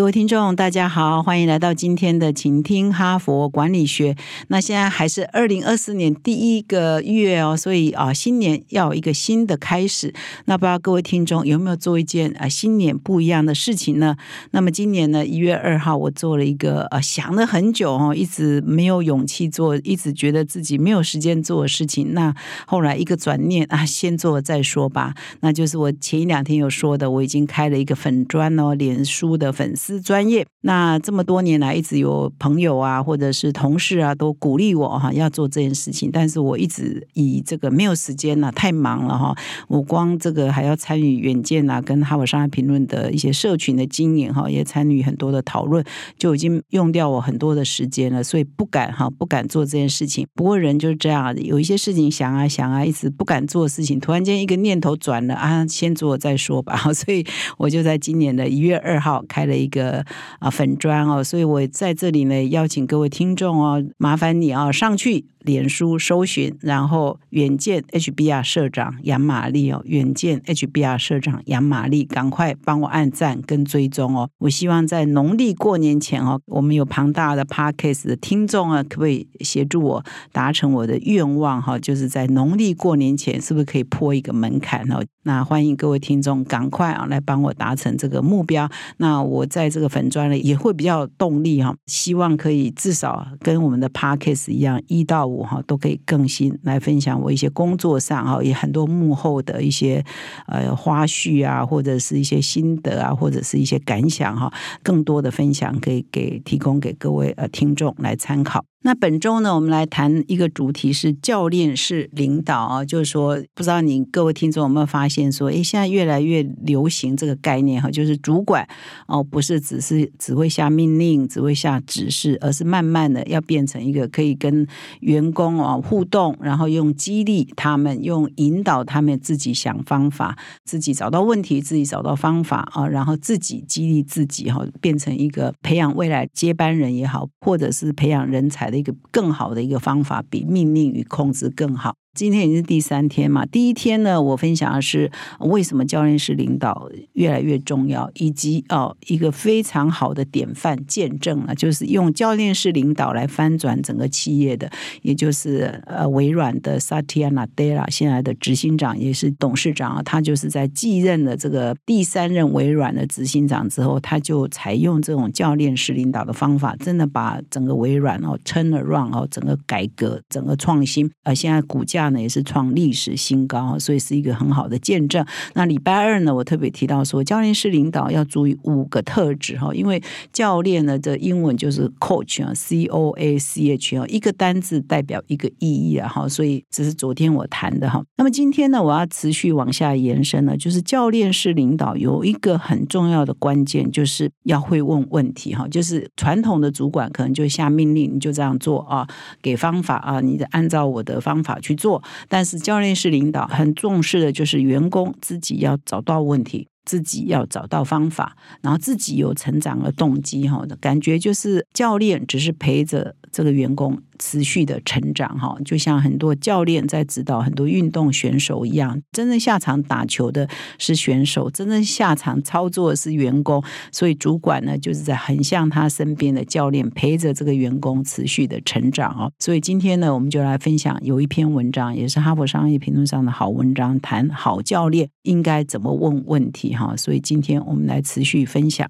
各位听众，大家好，欢迎来到今天的请听哈佛管理学。那现在还是二零二四年第一个月哦，所以啊，新年要一个新的开始。那不知道各位听众有没有做一件啊新年不一样的事情呢？那么今年呢，一月二号，我做了一个呃想了很久哦，一直没有勇气做，一直觉得自己没有时间做的事情。那后来一个转念啊，先做再说吧。那就是我前一两天有说的，我已经开了一个粉砖哦，脸书的粉丝。专业，那这么多年来一直有朋友啊，或者是同事啊，都鼓励我哈要做这件事情，但是我一直以这个没有时间了，太忙了哈。我光这个还要参与远见啊，跟哈佛商业评论的一些社群的经营哈，也参与很多的讨论，就已经用掉我很多的时间了，所以不敢哈，不敢做这件事情。不过人就是这样，有一些事情想啊想啊，一直不敢做事情，突然间一个念头转了啊，先做再说吧。所以我就在今年的一月二号开了一个。啊粉砖哦，所以我在这里呢邀请各位听众哦，麻烦你啊上去。脸书搜寻，然后远见 HBR 社长杨玛丽哦，远见 HBR 社长杨玛丽，赶快帮我按赞跟追踪哦！我希望在农历过年前哦，我们有庞大的 Podcast 的听众啊，可不可以协助我达成我的愿望哈？就是在农历过年前，是不是可以破一个门槛哦？那欢迎各位听众赶快啊来帮我达成这个目标。那我在这个粉砖呢也会比较有动力哈，希望可以至少跟我们的 Podcast 一样一到。我哈都可以更新来分享我一些工作上哈也很多幕后的一些呃花絮啊或者是一些心得啊或者是一些感想哈更多的分享可以给提供给各位呃听众来参考。那本周呢，我们来谈一个主题是教练式领导啊，就是说，不知道你各位听众有没有发现，说，哎，现在越来越流行这个概念哈，就是主管哦，不是只是只会下命令、只会下指示，而是慢慢的要变成一个可以跟员工啊互动，然后用激励他们，用引导他们自己想方法，自己找到问题，自己找到方法啊，然后自己激励自己哈，变成一个培养未来接班人也好，或者是培养人才。的一个更好的一个方法，比命令与控制更好。今天已经是第三天嘛，第一天呢，我分享的是为什么教练式领导越来越重要，以及哦一个非常好的典范见证了，就是用教练式领导来翻转整个企业的，也就是呃微软的 Satya Nadella 现在的执行长也是董事长啊，他就是在继任了这个第三任微软的执行长之后，他就采用这种教练式领导的方法，真的把整个微软哦 turn around 哦整个改革整个创新，呃现在股价。价呢也是创历史新高，所以是一个很好的见证。那礼拜二呢，我特别提到说，教练式领导要注意五个特质哈，因为教练呢的英文就是 coach 啊，c o a c h 啊，一个单字代表一个意义啊哈，所以这是昨天我谈的哈。那么今天呢，我要持续往下延伸呢，就是教练式领导有一个很重要的关键，就是要会问问题哈。就是传统的主管可能就下命令，你就这样做啊，给方法啊，你按照我的方法去做。但是教练是领导很重视的就是员工自己要找到问题，自己要找到方法，然后自己有成长的动机哈感觉，就是教练只是陪着这个员工。持续的成长哈，就像很多教练在指导很多运动选手一样，真正下场打球的是选手，真正下场操作的是员工。所以主管呢，就是在很像他身边的教练，陪着这个员工持续的成长哦。所以今天呢，我们就来分享有一篇文章，也是哈佛商业评论上的好文章，谈好教练应该怎么问问题哈。所以今天我们来持续分享。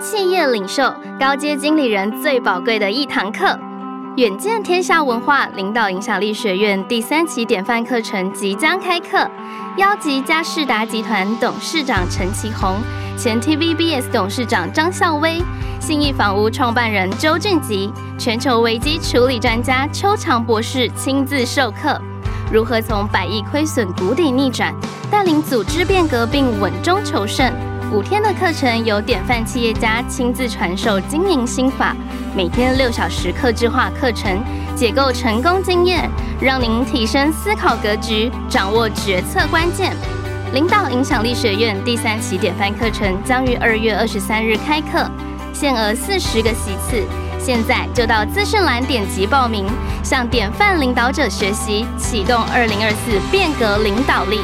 企业领袖、高阶经理人最宝贵的一堂课，远见天下文化领导影响力学院第三期典范课程即将开课，邀集嘉士达集团董事长陈其宏、前 TVBS 董事长张孝威、信义房屋创办人周俊吉、全球危机处理专家邱长博士亲自授课，如何从百亿亏损谷底逆转，带领组织变革并稳中求胜。五天的课程由典范企业家亲自传授经营心法，每天六小时客制化课程，解构成功经验，让您提升思考格局，掌握决策关键。领导影响力学院第三期典范课程将于二月二十三日开课，限额四十个席次。现在就到资讯栏点击报名，向典范领导者学习，启动二零二四变革领导力。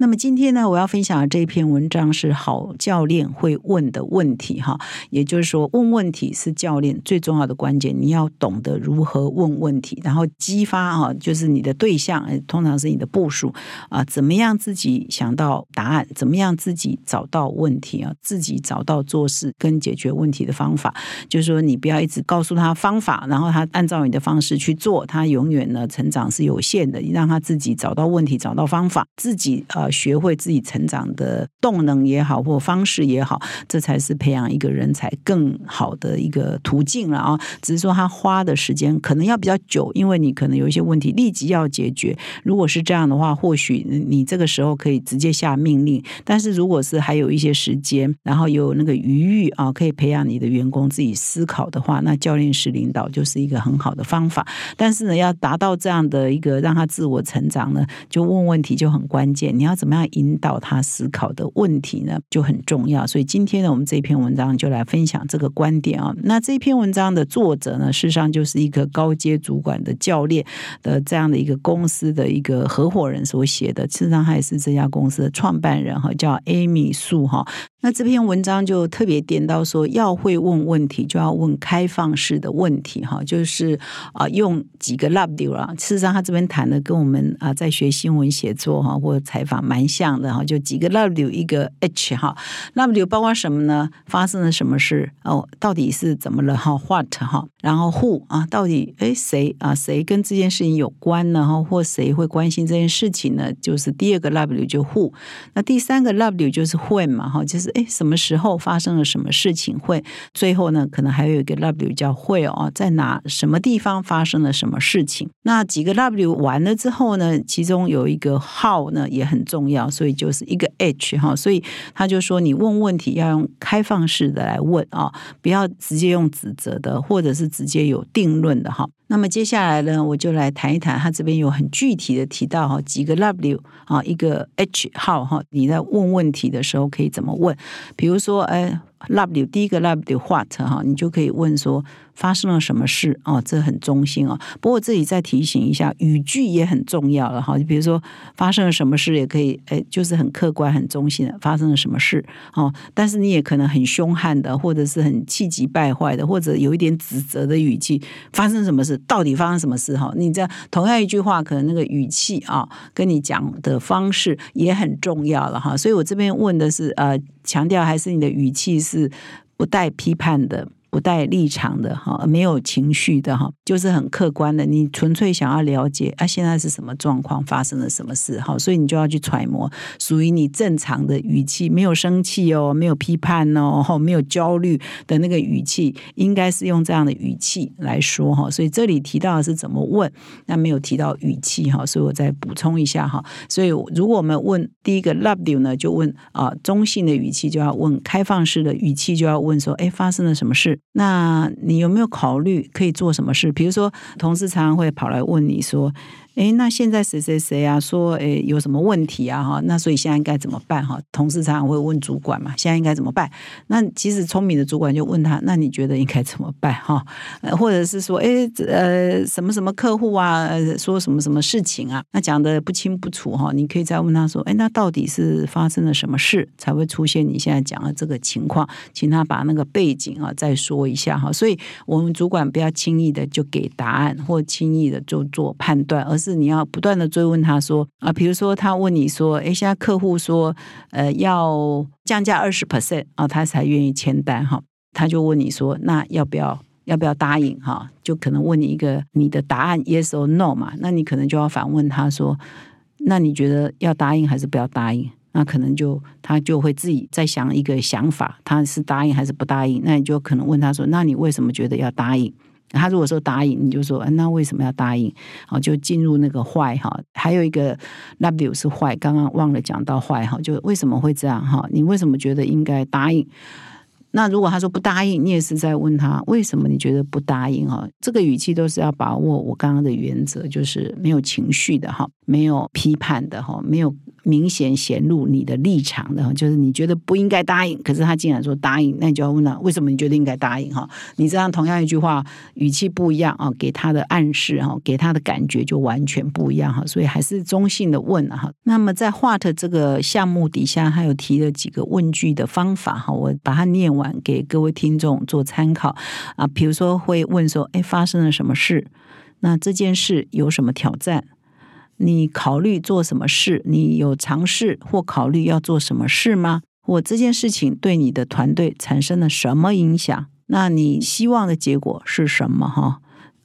那么今天呢，我要分享的这篇文章是好教练会问的问题哈，也就是说，问问题是教练最重要的关键，你要懂得如何问问题，然后激发啊，就是你的对象，通常是你的部署啊，怎么样自己想到答案，怎么样自己找到问题啊，自己找到做事跟解决问题的方法，就是说，你不要一直告诉他方法，然后他按照你的方式去做，他永远呢成长是有限的，你让他自己找到问题，找到方法，自己呃学会自己成长的动能也好，或方式也好，这才是培养一个人才更好的一个途径了啊！只是说他花的时间可能要比较久，因为你可能有一些问题立即要解决。如果是这样的话，或许你这个时候可以直接下命令。但是如果是还有一些时间，然后有那个余裕啊，可以培养你的员工自己思考的话，那教练式领导就是一个很好的方法。但是呢，要达到这样的一个让他自我成长呢，就问问题就很关键。你要。怎么样引导他思考的问题呢？就很重要。所以今天呢，我们这篇文章就来分享这个观点啊。那这篇文章的作者呢，事实上就是一个高阶主管的教练的这样的一个公司的一个合伙人所写的。事实上，他也是这家公司的创办人哈，叫 Amy 素哈。那这篇文章就特别点到说，要会问问题，就要问开放式的问题哈，就是啊，用几个 W 啊。事实上，他这边谈的跟我们啊在学新闻写作哈或者采访蛮像的哈，就几个 W 一个 H 哈，W 包括什么呢？发生了什么事哦？到底是怎么了哈？What 哈？然后 Who 啊？到底哎谁啊？谁跟这件事情有关呢？哈，或谁会关心这件事情呢？就是第二个 W 就 Who，那第三个 W 就是 When 嘛哈，就是。哎，什么时候发生了什么事情？会最后呢？可能还有一个 W 叫会哦，在哪什么地方发生了什么事情？那几个 W 完了之后呢？其中有一个 How 呢也很重要，所以就是一个 H 哈。所以他就说，你问问题要用开放式的来问啊，不要直接用指责的，或者是直接有定论的哈。那么接下来呢，我就来谈一谈，他这边有很具体的提到哈，几个 W 啊，一个 H 号哈，你在问问题的时候可以怎么问？比如说，哎，love you。第一个 love you，what？哈，你就可以问说。发生了什么事哦，这很中心哦。不过这里再提醒一下，语句也很重要了哈。你比如说发生了什么事，也可以哎，就是很客观、很中心的发生了什么事哦。但是你也可能很凶悍的，或者是很气急败坏的，或者有一点指责的语气。发生什么事？到底发生什么事？哈，你这样同样一句话，可能那个语气啊，跟你讲的方式也很重要了哈。所以我这边问的是呃，强调还是你的语气。是不带批判的。不带立场的哈，没有情绪的哈，就是很客观的。你纯粹想要了解啊，现在是什么状况，发生了什么事哈，所以你就要去揣摩属于你正常的语气，没有生气哦，没有批判哦，没有焦虑的那个语气，应该是用这样的语气来说哈。所以这里提到的是怎么问，那没有提到语气哈，所以我再补充一下哈。所以如果我们问第一个 love you 呢，就问啊中性的语气就要问，开放式的语气就要问说，哎，发生了什么事？那你有没有考虑可以做什么事？比如说，同事常常会跑来问你说。哎，那现在谁谁谁啊？说哎有什么问题啊？哈，那所以现在应该怎么办？哈，同事常常会问主管嘛，现在应该怎么办？那其实聪明的主管就问他，那你觉得应该怎么办？哈，或者是说，哎呃什么什么客户啊，说什么什么事情啊？那讲的不清不楚哈，你可以再问他说，哎，那到底是发生了什么事才会出现你现在讲的这个情况？请他把那个背景啊再说一下哈。所以我们主管不要轻易的就给答案，或轻易的就做判断，而是。是你要不断的追问他说啊，比如说他问你说，哎，现在客户说呃要降价二十 percent 啊，他才愿意签单哈，他就问你说，那要不要要不要答应哈？就可能问你一个你的答案 yes or no 嘛，那你可能就要反问他说，那你觉得要答应还是不要答应？那可能就他就会自己在想一个想法，他是答应还是不答应？那你就可能问他说，那你为什么觉得要答应？他如果说答应，你就说，那为什么要答应？好，就进入那个坏哈。还有一个 W 是坏，刚刚忘了讲到坏哈，就为什么会这样哈？你为什么觉得应该答应？那如果他说不答应，你也是在问他为什么你觉得不答应哈？这个语气都是要把握我刚刚的原则，就是没有情绪的哈，没有批判的哈，没有。明显显露你的立场的，就是你觉得不应该答应，可是他竟然说答应，那你就要问他为什么你觉得应该答应哈？你这样同样一句话，语气不一样啊，给他的暗示哈，给他的感觉就完全不一样哈。所以还是中性的问哈。那么在画的这个项目底下，还有提了几个问句的方法哈，我把它念完给各位听众做参考啊。比如说会问说，哎，发生了什么事？那这件事有什么挑战？你考虑做什么事？你有尝试或考虑要做什么事吗？我这件事情对你的团队产生了什么影响？那你希望的结果是什么？哈，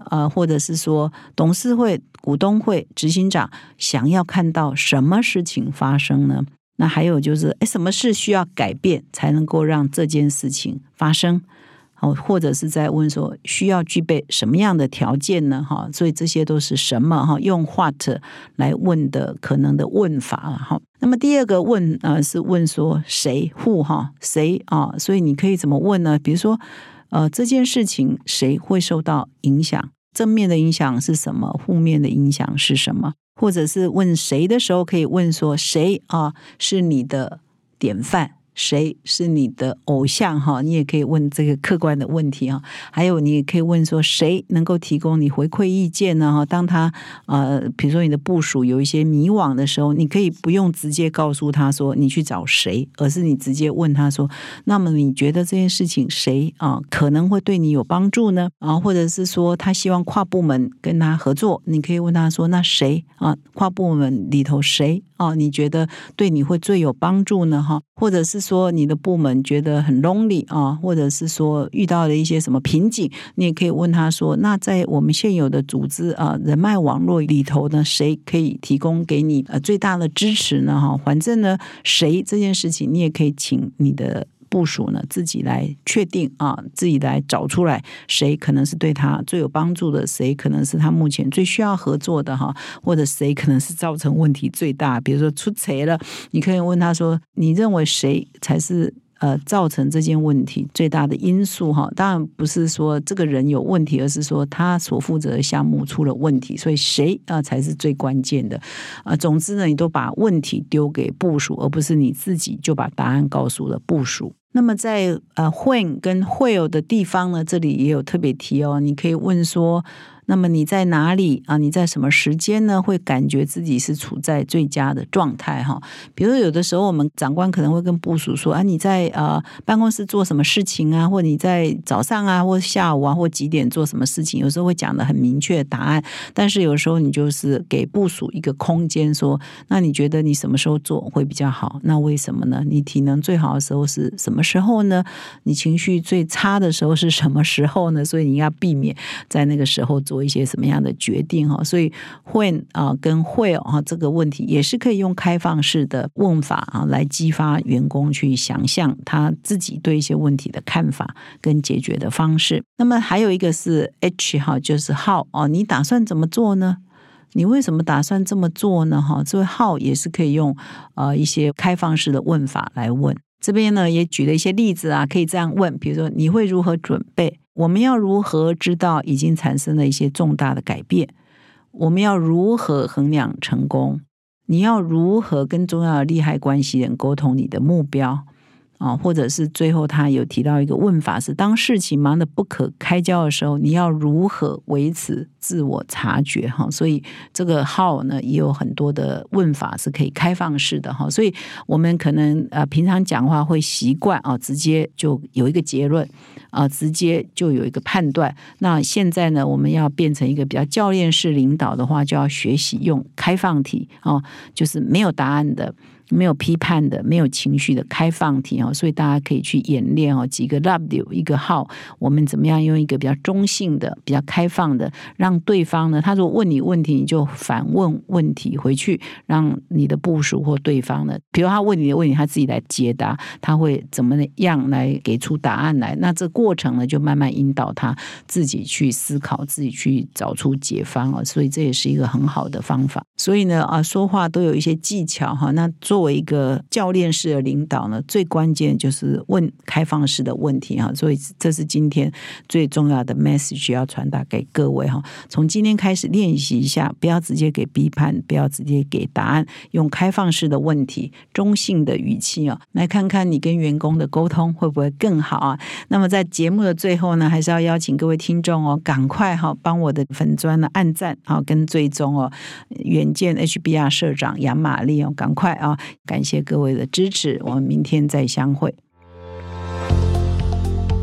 呃，或者是说董事会、股东会、执行长想要看到什么事情发生呢？那还有就是，哎，什么事需要改变才能够让这件事情发生？哦，或者是在问说需要具备什么样的条件呢？哈，所以这些都是什么哈？用 what 来问的可能的问法了哈。那么第二个问呃是问说谁 who 哈谁啊？所以你可以怎么问呢？比如说呃这件事情谁会受到影响？正面的影响是什么？负面的影响是什么？或者是问谁的时候可以问说谁啊是你的典范？谁是你的偶像？哈，你也可以问这个客观的问题哈。还有，你也可以问说，谁能够提供你回馈意见呢？哈，当他呃，比如说你的部署有一些迷惘的时候，你可以不用直接告诉他说你去找谁，而是你直接问他说，那么你觉得这件事情谁啊可能会对你有帮助呢？啊，或者是说他希望跨部门跟他合作，你可以问他说，那谁啊？跨部门里头谁？啊，你觉得对你会最有帮助呢？哈，或者是说你的部门觉得很 lonely 啊，或者是说遇到了一些什么瓶颈，你也可以问他说：那在我们现有的组织啊人脉网络里头呢，谁可以提供给你呃最大的支持呢？哈，反正呢，谁这件事情你也可以请你的。部署呢，自己来确定啊，自己来找出来谁可能是对他最有帮助的，谁可能是他目前最需要合作的哈，或者谁可能是造成问题最大，比如说出贼了，你可以问他说，你认为谁才是呃造成这件问题最大的因素哈？当然不是说这个人有问题，而是说他所负责的项目出了问题，所以谁啊才是最关键的啊？总之呢，你都把问题丢给部署，而不是你自己就把答案告诉了部署。那么在呃 when 跟 where 的地方呢，这里也有特别提哦，你可以问说。那么你在哪里啊？你在什么时间呢？会感觉自己是处在最佳的状态哈？比如有的时候，我们长官可能会跟部署说：“啊，你在呃办公室做什么事情啊？或你在早上啊，或下午啊，或几点做什么事情？”有时候会讲的很明确答案，但是有时候你就是给部署一个空间，说：“那你觉得你什么时候做会比较好？那为什么呢？你体能最好的时候是什么时候呢？你情绪最差的时候是什么时候呢？所以你要避免在那个时候做。”做一些什么样的决定哈？所以 when 啊跟 where 啊这个问题也是可以用开放式的问法啊来激发员工去想象他自己对一些问题的看法跟解决的方式。那么还有一个是 h 哈，就是 how 哦，你打算怎么做呢？你为什么打算这么做呢？哈，这位 how 也是可以用呃一些开放式的问法来问。这边呢也举了一些例子啊，可以这样问，比如说你会如何准备？我们要如何知道已经产生了一些重大的改变？我们要如何衡量成功？你要如何跟重要的利害关系人沟通你的目标？啊，或者是最后他有提到一个问法是：当事情忙得不可开交的时候，你要如何维持自我察觉？哈，所以这个 how 呢也有很多的问法是可以开放式的哈。所以我们可能呃平常讲话会习惯啊，直接就有一个结论啊，直接就有一个判断。那现在呢，我们要变成一个比较教练式领导的话，就要学习用开放题啊，就是没有答案的。没有批判的、没有情绪的开放题哦，所以大家可以去演练哦。几个 W 一个号，我们怎么样用一个比较中性的、比较开放的，让对方呢？他如果问你问题，你就反问问题回去，让你的部署或对方呢，比如他问你的问题，他自己来解答，他会怎么样来给出答案来？那这过程呢，就慢慢引导他自己去思考，自己去找出解方哦。所以这也是一个很好的方法。所以呢，啊，说话都有一些技巧哈。那做作为一个教练式的领导呢，最关键就是问开放式的问题哈。所以这是今天最重要的 message 要传达给各位哈。从今天开始练习一下，不要直接给批判，不要直接给答案，用开放式的问题、中性的语气哦，来看看你跟员工的沟通会不会更好啊。那么在节目的最后呢，还是要邀请各位听众哦，赶快哈帮我的粉砖呢按赞啊跟追踪哦。远见 HBR 社长杨玛丽哦，赶快啊！感谢各位的支持，我们明天再相会。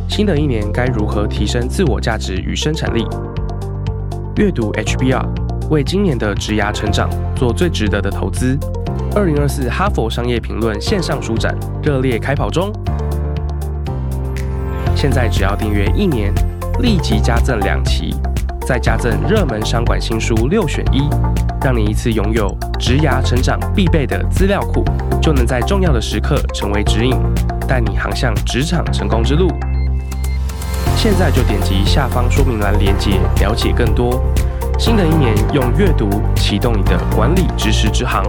新的一年该如何提升自我价值与生产力？阅读 HBR，为今年的职涯成长做最值得的投资。二零二四哈佛商业评论线上书展热烈开跑中，现在只要订阅一年，立即加赠两期。再加赠热门商管新书六选一，让你一次拥有职涯成长必备的资料库，就能在重要的时刻成为指引，带你航向职场成功之路。现在就点击下方说明栏链接，了解更多。新的一年，用阅读启动你的管理知识之航。